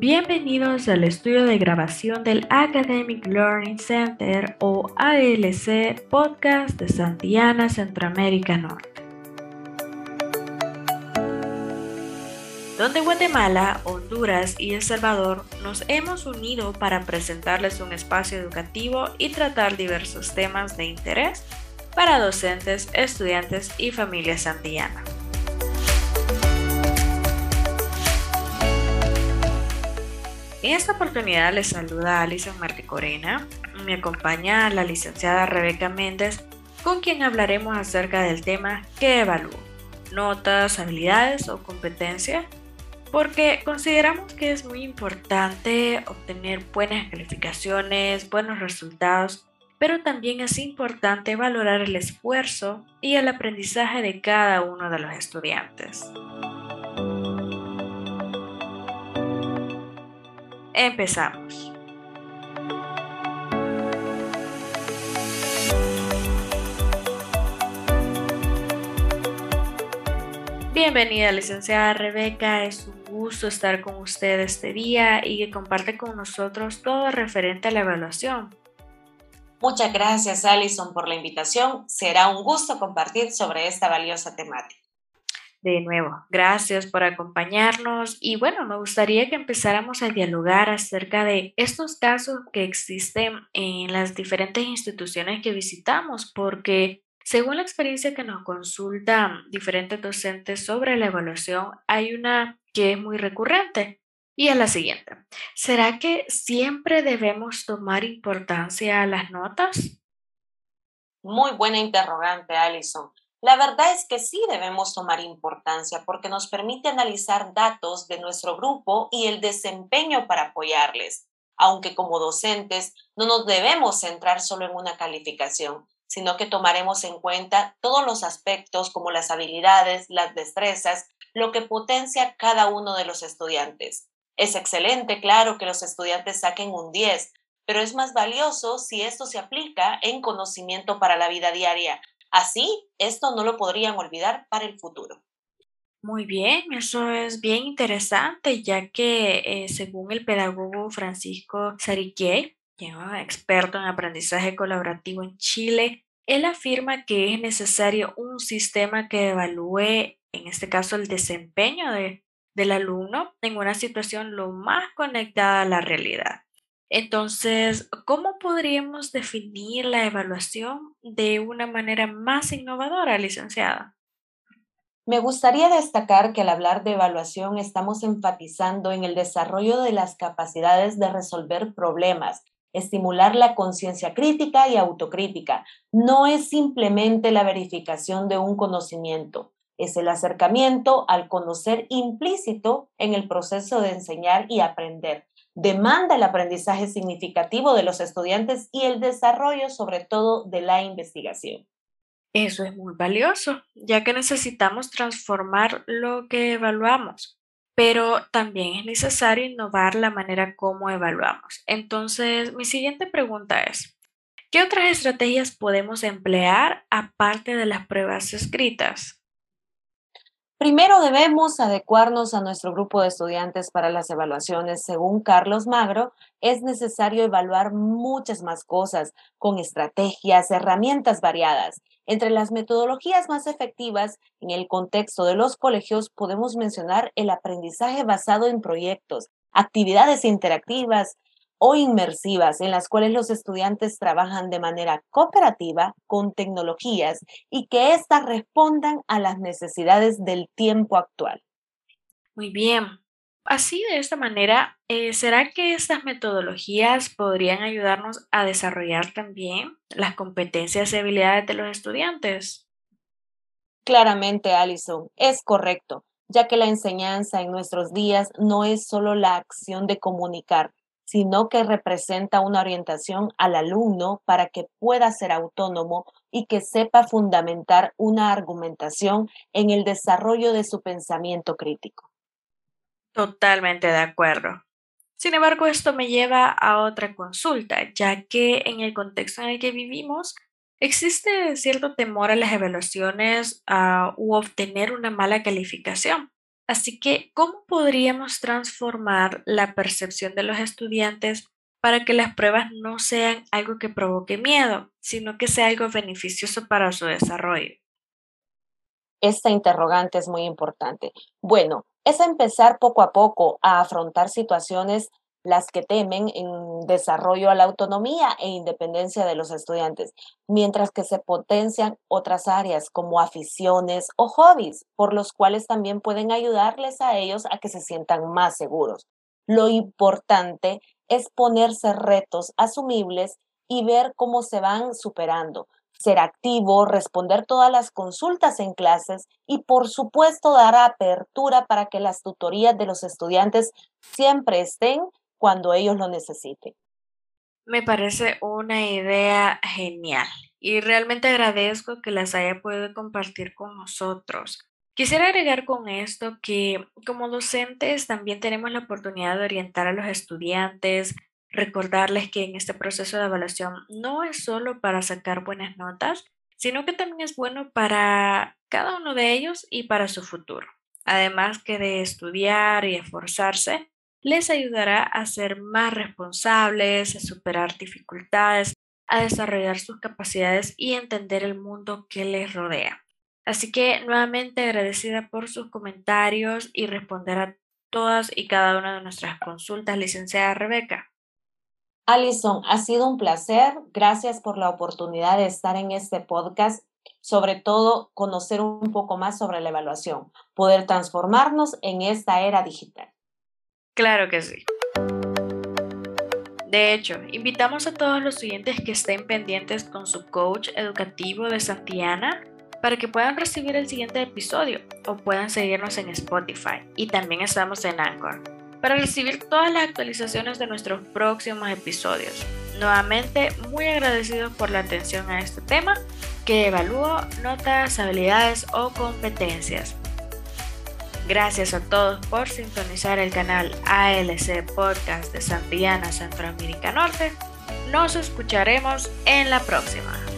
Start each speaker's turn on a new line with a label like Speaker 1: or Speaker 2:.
Speaker 1: Bienvenidos al estudio de grabación del Academic Learning Center o ALC Podcast de Santillana, Centroamérica Norte. Donde Guatemala, Honduras y El Salvador nos hemos unido para presentarles un espacio educativo y tratar diversos temas de interés para docentes, estudiantes y familias santillanas. En esta oportunidad les saluda Alison Corena. Me acompaña la licenciada Rebeca Méndez, con quien hablaremos acerca del tema que evalúo, notas, habilidades o competencias, porque consideramos que es muy importante obtener buenas calificaciones, buenos resultados, pero también es importante valorar el esfuerzo y el aprendizaje de cada uno de los estudiantes. Empezamos. Bienvenida, licenciada Rebeca. Es un gusto estar con usted este día y que comparte con nosotros todo referente a la evaluación.
Speaker 2: Muchas gracias, Alison, por la invitación. Será un gusto compartir sobre esta valiosa temática.
Speaker 1: De nuevo, gracias por acompañarnos y bueno, me gustaría que empezáramos a dialogar acerca de estos casos que existen en las diferentes instituciones que visitamos, porque según la experiencia que nos consultan diferentes docentes sobre la evaluación, hay una que es muy recurrente y es la siguiente. ¿Será que siempre debemos tomar importancia a las notas?
Speaker 2: Muy buena interrogante, Alison. La verdad es que sí debemos tomar importancia porque nos permite analizar datos de nuestro grupo y el desempeño para apoyarles, aunque como docentes no nos debemos centrar solo en una calificación, sino que tomaremos en cuenta todos los aspectos como las habilidades, las destrezas, lo que potencia cada uno de los estudiantes. Es excelente, claro, que los estudiantes saquen un 10, pero es más valioso si esto se aplica en conocimiento para la vida diaria, Así, esto no lo podrían olvidar para el futuro.
Speaker 1: Muy bien, eso es bien interesante, ya que eh, según el pedagogo Francisco Sariqué, experto en aprendizaje colaborativo en Chile, él afirma que es necesario un sistema que evalúe, en este caso, el desempeño del alumno en una situación lo más conectada a la realidad. Entonces, ¿cómo podríamos definir la evaluación de una manera más innovadora, licenciada?
Speaker 2: Me gustaría destacar que al hablar de evaluación estamos enfatizando en el desarrollo de las capacidades de resolver problemas, estimular la conciencia crítica y autocrítica. No es simplemente la verificación de un conocimiento, es el acercamiento al conocer implícito en el proceso de enseñar y aprender demanda el aprendizaje significativo de los estudiantes y el desarrollo sobre todo de la investigación.
Speaker 1: Eso es muy valioso, ya que necesitamos transformar lo que evaluamos, pero también es necesario innovar la manera como evaluamos. Entonces, mi siguiente pregunta es, ¿qué otras estrategias podemos emplear aparte de las pruebas escritas?
Speaker 2: Primero debemos adecuarnos a nuestro grupo de estudiantes para las evaluaciones. Según Carlos Magro, es necesario evaluar muchas más cosas con estrategias, herramientas variadas. Entre las metodologías más efectivas en el contexto de los colegios podemos mencionar el aprendizaje basado en proyectos, actividades interactivas, o inmersivas en las cuales los estudiantes trabajan de manera cooperativa con tecnologías y que éstas respondan a las necesidades del tiempo actual.
Speaker 1: Muy bien. Así, de esta manera, eh, ¿será que estas metodologías podrían ayudarnos a desarrollar también las competencias y habilidades de los estudiantes?
Speaker 2: Claramente, Alison, es correcto, ya que la enseñanza en nuestros días no es solo la acción de comunicar, sino que representa una orientación al alumno para que pueda ser autónomo y que sepa fundamentar una argumentación en el desarrollo de su pensamiento crítico.
Speaker 1: Totalmente de acuerdo. Sin embargo, esto me lleva a otra consulta, ya que en el contexto en el que vivimos existe cierto temor a las evaluaciones uh, u obtener una mala calificación. Así que, ¿cómo podríamos transformar la percepción de los estudiantes para que las pruebas no sean algo que provoque miedo, sino que sea algo beneficioso para su desarrollo?
Speaker 2: Esta interrogante es muy importante. Bueno, es empezar poco a poco a afrontar situaciones las que temen en desarrollo a la autonomía e independencia de los estudiantes, mientras que se potencian otras áreas como aficiones o hobbies, por los cuales también pueden ayudarles a ellos a que se sientan más seguros. Lo importante es ponerse retos asumibles y ver cómo se van superando, ser activo, responder todas las consultas en clases y por supuesto dar apertura para que las tutorías de los estudiantes siempre estén cuando ellos lo necesiten.
Speaker 1: Me parece una idea genial y realmente agradezco que las haya podido compartir con nosotros. Quisiera agregar con esto que como docentes también tenemos la oportunidad de orientar a los estudiantes, recordarles que en este proceso de evaluación no es solo para sacar buenas notas, sino que también es bueno para cada uno de ellos y para su futuro. Además que de estudiar y esforzarse, les ayudará a ser más responsables, a superar dificultades, a desarrollar sus capacidades y entender el mundo que les rodea. Así que nuevamente agradecida por sus comentarios y responder a todas y cada una de nuestras consultas, licenciada Rebeca.
Speaker 2: Alison, ha sido un placer. Gracias por la oportunidad de estar en este podcast, sobre todo conocer un poco más sobre la evaluación, poder transformarnos en esta era digital.
Speaker 1: Claro que sí. De hecho, invitamos a todos los siguientes que estén pendientes con su coach educativo de Santiana para que puedan recibir el siguiente episodio o puedan seguirnos en Spotify y también estamos en Anchor para recibir todas las actualizaciones de nuestros próximos episodios. Nuevamente, muy agradecidos por la atención a este tema que evalúo notas, habilidades o competencias. Gracias a todos por sintonizar el canal ALC Podcast de Santillana Centroamérica Norte. Nos escucharemos en la próxima.